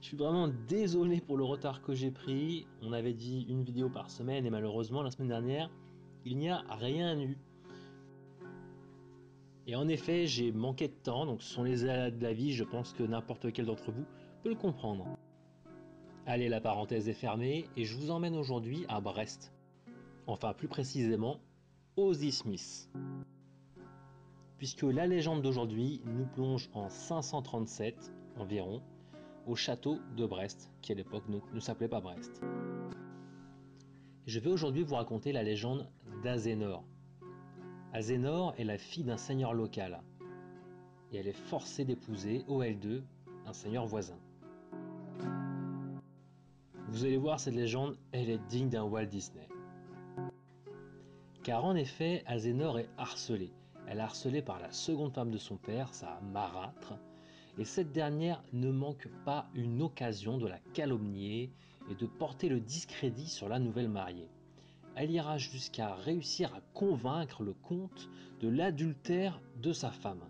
Je suis vraiment désolé pour le retard que j'ai pris. On avait dit une vidéo par semaine et malheureusement la semaine dernière, il n'y a rien eu. Et en effet, j'ai manqué de temps, donc ce sont les aléas de la vie, je pense que n'importe quel d'entre vous peut le comprendre. Allez, la parenthèse est fermée et je vous emmène aujourd'hui à Brest. Enfin, plus précisément, aux Smith. Puisque la légende d'aujourd'hui nous plonge en 537 environ, au château de Brest, qui à l'époque ne, s'appelait pas Brest. Je vais aujourd'hui vous raconter la légende d'Azénor. Azénor est la fille d'un seigneur local, et elle est forcée d'épouser OL2, un seigneur voisin. Vous allez voir, cette légende, elle est digne d'un Walt Disney. Car en effet, Azénor est harcelée. Elle est harcelée par la seconde femme de son père, sa marâtre, et cette dernière ne manque pas une occasion de la calomnier et de porter le discrédit sur la nouvelle mariée. Elle ira jusqu'à réussir à convaincre le comte de l'adultère de sa femme.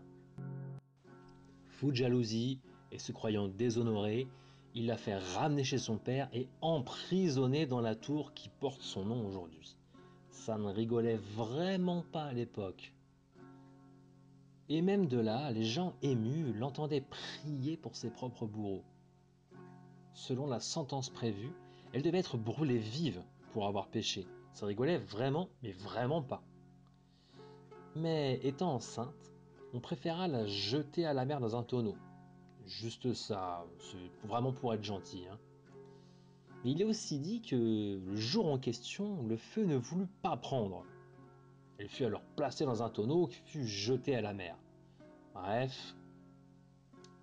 Fou de jalousie et se croyant déshonoré, il la fait ramener chez son père et emprisonner dans la tour qui porte son nom aujourd'hui. Ça ne rigolait vraiment pas à l'époque. Et même de là, les gens émus l'entendaient prier pour ses propres bourreaux. Selon la sentence prévue, elle devait être brûlée vive pour avoir péché. Ça rigolait vraiment, mais vraiment pas. Mais étant enceinte, on préféra la jeter à la mer dans un tonneau. Juste ça, c'est vraiment pour être gentil. Hein. Il est aussi dit que le jour en question, le feu ne voulut pas prendre. Elle fut alors placée dans un tonneau qui fut jeté à la mer. Bref,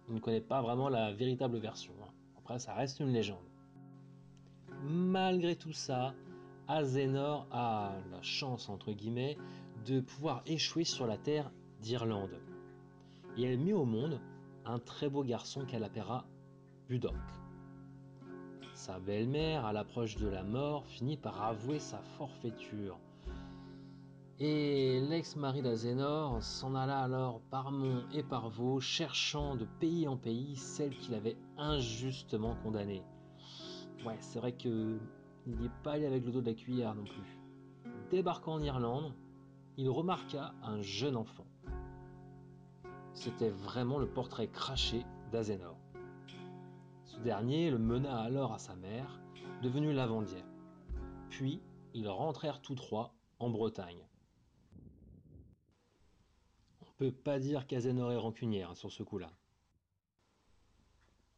on ne connaît pas vraiment la véritable version. Hein. Après, ça reste une légende. Malgré tout ça, Azénor a la chance, entre guillemets, de pouvoir échouer sur la terre d'Irlande. Et elle mit au monde un très beau garçon qu'elle appellera Budok. Sa belle-mère, à l'approche de la mort, finit par avouer sa forfaiture et l'ex-mari d'Azénor s'en alla alors par Mont et par Vaux, cherchant de pays en pays celle qu'il avait injustement condamnée. Ouais, c'est vrai que il n'y est pas allé avec le dos de la cuillère non plus. Débarquant en Irlande, il remarqua un jeune enfant. C'était vraiment le portrait craché d'Azénor. Ce dernier le mena alors à sa mère, devenue lavandière. Puis, ils rentrèrent tous trois en Bretagne peut pas dire qu'Azénor est rancunière hein, sur ce coup-là.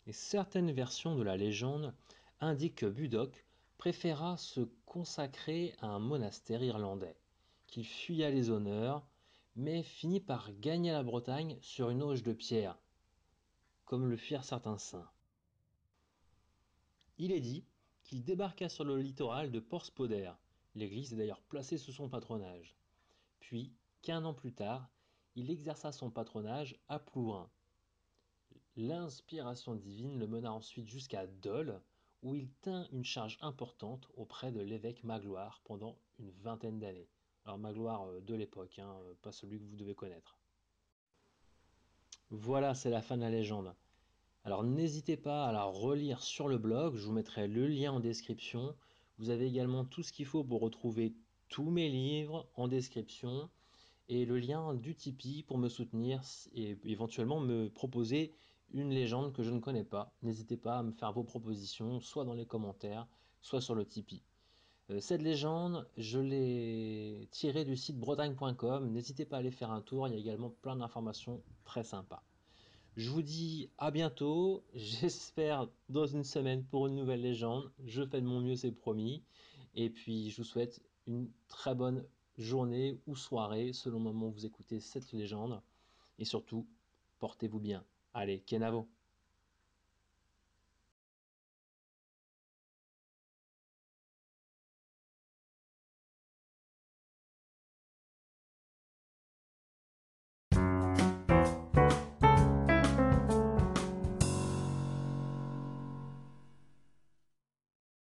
Certaines versions de la légende indiquent que Budok préféra se consacrer à un monastère irlandais, qu'il fuya les honneurs, mais finit par gagner la Bretagne sur une auge de pierre, comme le firent certains saints. Il est dit qu'il débarqua sur le littoral de Porspoder, l'église est d'ailleurs placée sous son patronage. Puis, qu'un an plus tard, il exerça son patronage à Plourin. L'inspiration divine le mena ensuite jusqu'à Dole, où il tint une charge importante auprès de l'évêque Magloire pendant une vingtaine d'années. Alors Magloire euh, de l'époque, hein, euh, pas celui que vous devez connaître. Voilà, c'est la fin de la légende. Alors n'hésitez pas à la relire sur le blog, je vous mettrai le lien en description. Vous avez également tout ce qu'il faut pour retrouver tous mes livres en description et le lien du Tipeee pour me soutenir et éventuellement me proposer une légende que je ne connais pas. N'hésitez pas à me faire vos propositions, soit dans les commentaires, soit sur le Tipeee. Euh, cette légende, je l'ai tirée du site bretagne.com. N'hésitez pas à aller faire un tour, il y a également plein d'informations très sympas. Je vous dis à bientôt, j'espère dans une semaine pour une nouvelle légende. Je fais de mon mieux, c'est promis. Et puis je vous souhaite une très bonne journée ou soirée, selon le moment où vous écoutez cette légende. Et surtout, portez-vous bien. Allez, Kenavo